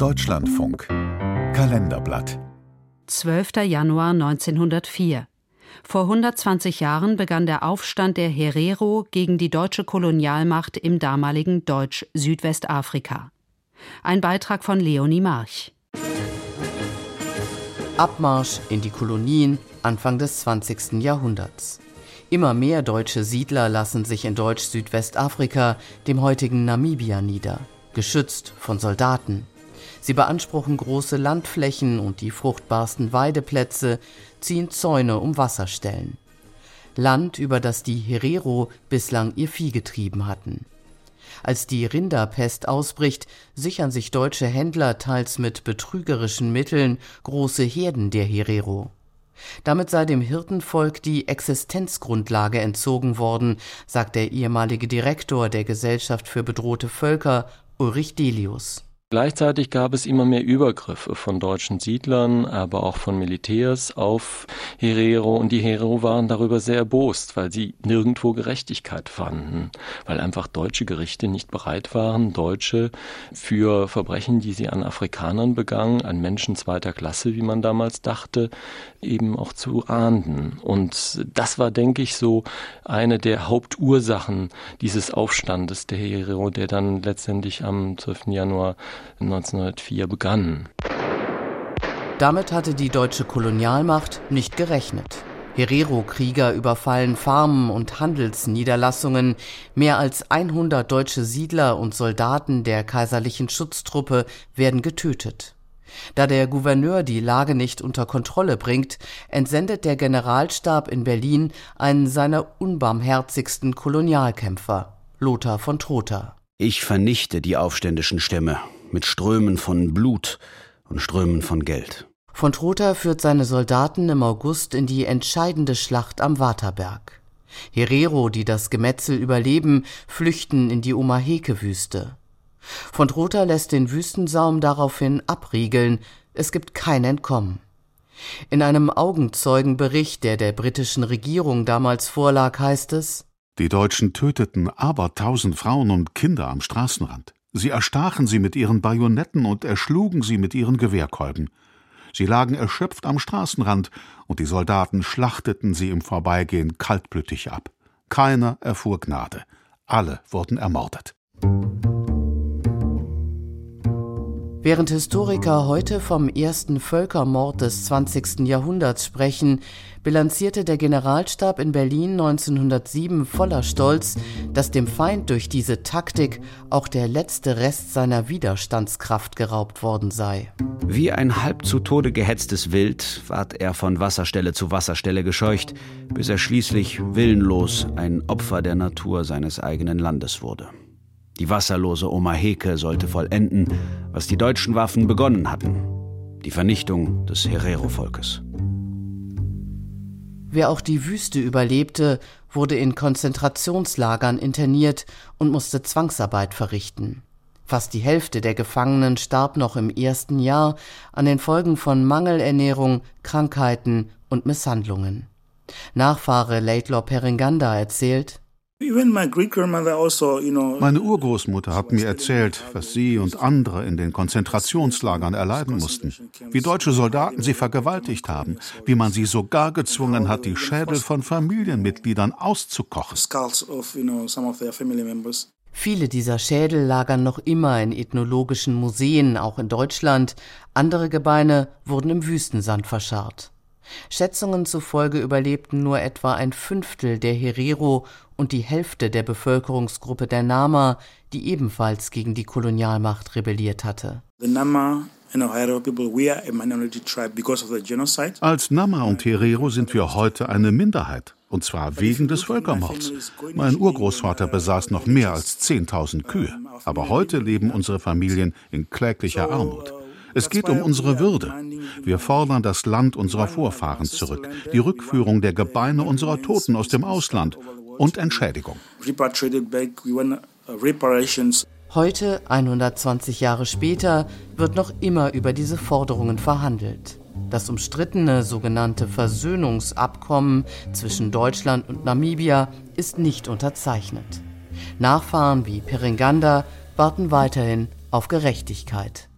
Deutschlandfunk Kalenderblatt 12. Januar 1904 vor 120 Jahren begann der Aufstand der Herero gegen die deutsche Kolonialmacht im damaligen Deutsch-Südwestafrika. Ein Beitrag von Leonie March. Abmarsch in die Kolonien Anfang des 20. Jahrhunderts. Immer mehr deutsche Siedler lassen sich in Deutsch-Südwestafrika, dem heutigen Namibia, nieder, geschützt von Soldaten. Sie beanspruchen große Landflächen und die fruchtbarsten Weideplätze, ziehen Zäune um Wasserstellen. Land, über das die Herero bislang ihr Vieh getrieben hatten. Als die Rinderpest ausbricht, sichern sich deutsche Händler teils mit betrügerischen Mitteln große Herden der Herero. Damit sei dem Hirtenvolk die Existenzgrundlage entzogen worden, sagt der ehemalige Direktor der Gesellschaft für bedrohte Völker, Ulrich Delius. Gleichzeitig gab es immer mehr Übergriffe von deutschen Siedlern, aber auch von Militärs auf Herero und die Herero waren darüber sehr erbost, weil sie nirgendwo Gerechtigkeit fanden, weil einfach deutsche Gerichte nicht bereit waren, Deutsche für Verbrechen, die sie an Afrikanern begangen, an Menschen zweiter Klasse, wie man damals dachte, eben auch zu ahnden. Und das war, denke ich, so eine der Hauptursachen dieses Aufstandes der Herero, der dann letztendlich am 12. Januar 1904 begann. Damit hatte die deutsche Kolonialmacht nicht gerechnet. Herero-Krieger überfallen Farmen und Handelsniederlassungen. Mehr als 100 deutsche Siedler und Soldaten der kaiserlichen Schutztruppe werden getötet. Da der Gouverneur die Lage nicht unter Kontrolle bringt, entsendet der Generalstab in Berlin einen seiner unbarmherzigsten Kolonialkämpfer, Lothar von Trotha. Ich vernichte die aufständischen Stämme mit Strömen von Blut und Strömen von Geld. Von Trotha führt seine Soldaten im August in die entscheidende Schlacht am Waterberg. Herero, die das Gemetzel überleben, flüchten in die Omaheke-Wüste. Von Trotha lässt den Wüstensaum daraufhin abriegeln, es gibt kein Entkommen. In einem Augenzeugenbericht, der der britischen Regierung damals vorlag, heißt es Die Deutschen töteten abertausend Frauen und Kinder am Straßenrand. Sie erstachen sie mit ihren Bajonetten und erschlugen sie mit ihren Gewehrkolben. Sie lagen erschöpft am Straßenrand, und die Soldaten schlachteten sie im Vorbeigehen kaltblütig ab. Keiner erfuhr Gnade. Alle wurden ermordet. Während Historiker heute vom ersten Völkermord des 20. Jahrhunderts sprechen, bilanzierte der Generalstab in Berlin 1907 voller Stolz, dass dem Feind durch diese Taktik auch der letzte Rest seiner Widerstandskraft geraubt worden sei. Wie ein halb zu Tode gehetztes Wild ward er von Wasserstelle zu Wasserstelle gescheucht, bis er schließlich willenlos ein Opfer der Natur seines eigenen Landes wurde. Die wasserlose Oma Heke sollte vollenden, was die deutschen Waffen begonnen hatten. Die Vernichtung des Herero-Volkes. Wer auch die Wüste überlebte, wurde in Konzentrationslagern interniert und musste Zwangsarbeit verrichten. Fast die Hälfte der Gefangenen starb noch im ersten Jahr an den Folgen von Mangelernährung, Krankheiten und Misshandlungen. Nachfahre Laidlaw Peringanda erzählt, Meine Urgroßmutter hat mir erzählt, was sie und andere in den Konzentrationslagern erleiden mussten, wie deutsche Soldaten sie vergewaltigt haben, wie man sie sogar gezwungen hat, die Schädel von Familienmitgliedern auszukochen. Viele dieser Schädel lagern noch immer in ethnologischen Museen, auch in Deutschland. Andere Gebeine wurden im Wüstensand verscharrt. Schätzungen zufolge überlebten nur etwa ein Fünftel der Herero und die Hälfte der Bevölkerungsgruppe der Nama, die ebenfalls gegen die Kolonialmacht rebelliert hatte. Als Nama und Herero sind wir heute eine Minderheit, und zwar wegen des Völkermords. Mein Urgroßvater besaß noch mehr als 10.000 Kühe, aber heute leben unsere Familien in kläglicher Armut. Es geht um unsere Würde. Wir fordern das Land unserer Vorfahren zurück, die Rückführung der Gebeine unserer Toten aus dem Ausland und Entschädigung. Heute, 120 Jahre später, wird noch immer über diese Forderungen verhandelt. Das umstrittene sogenannte Versöhnungsabkommen zwischen Deutschland und Namibia ist nicht unterzeichnet. Nachfahren wie Peringanda warten weiterhin auf Gerechtigkeit.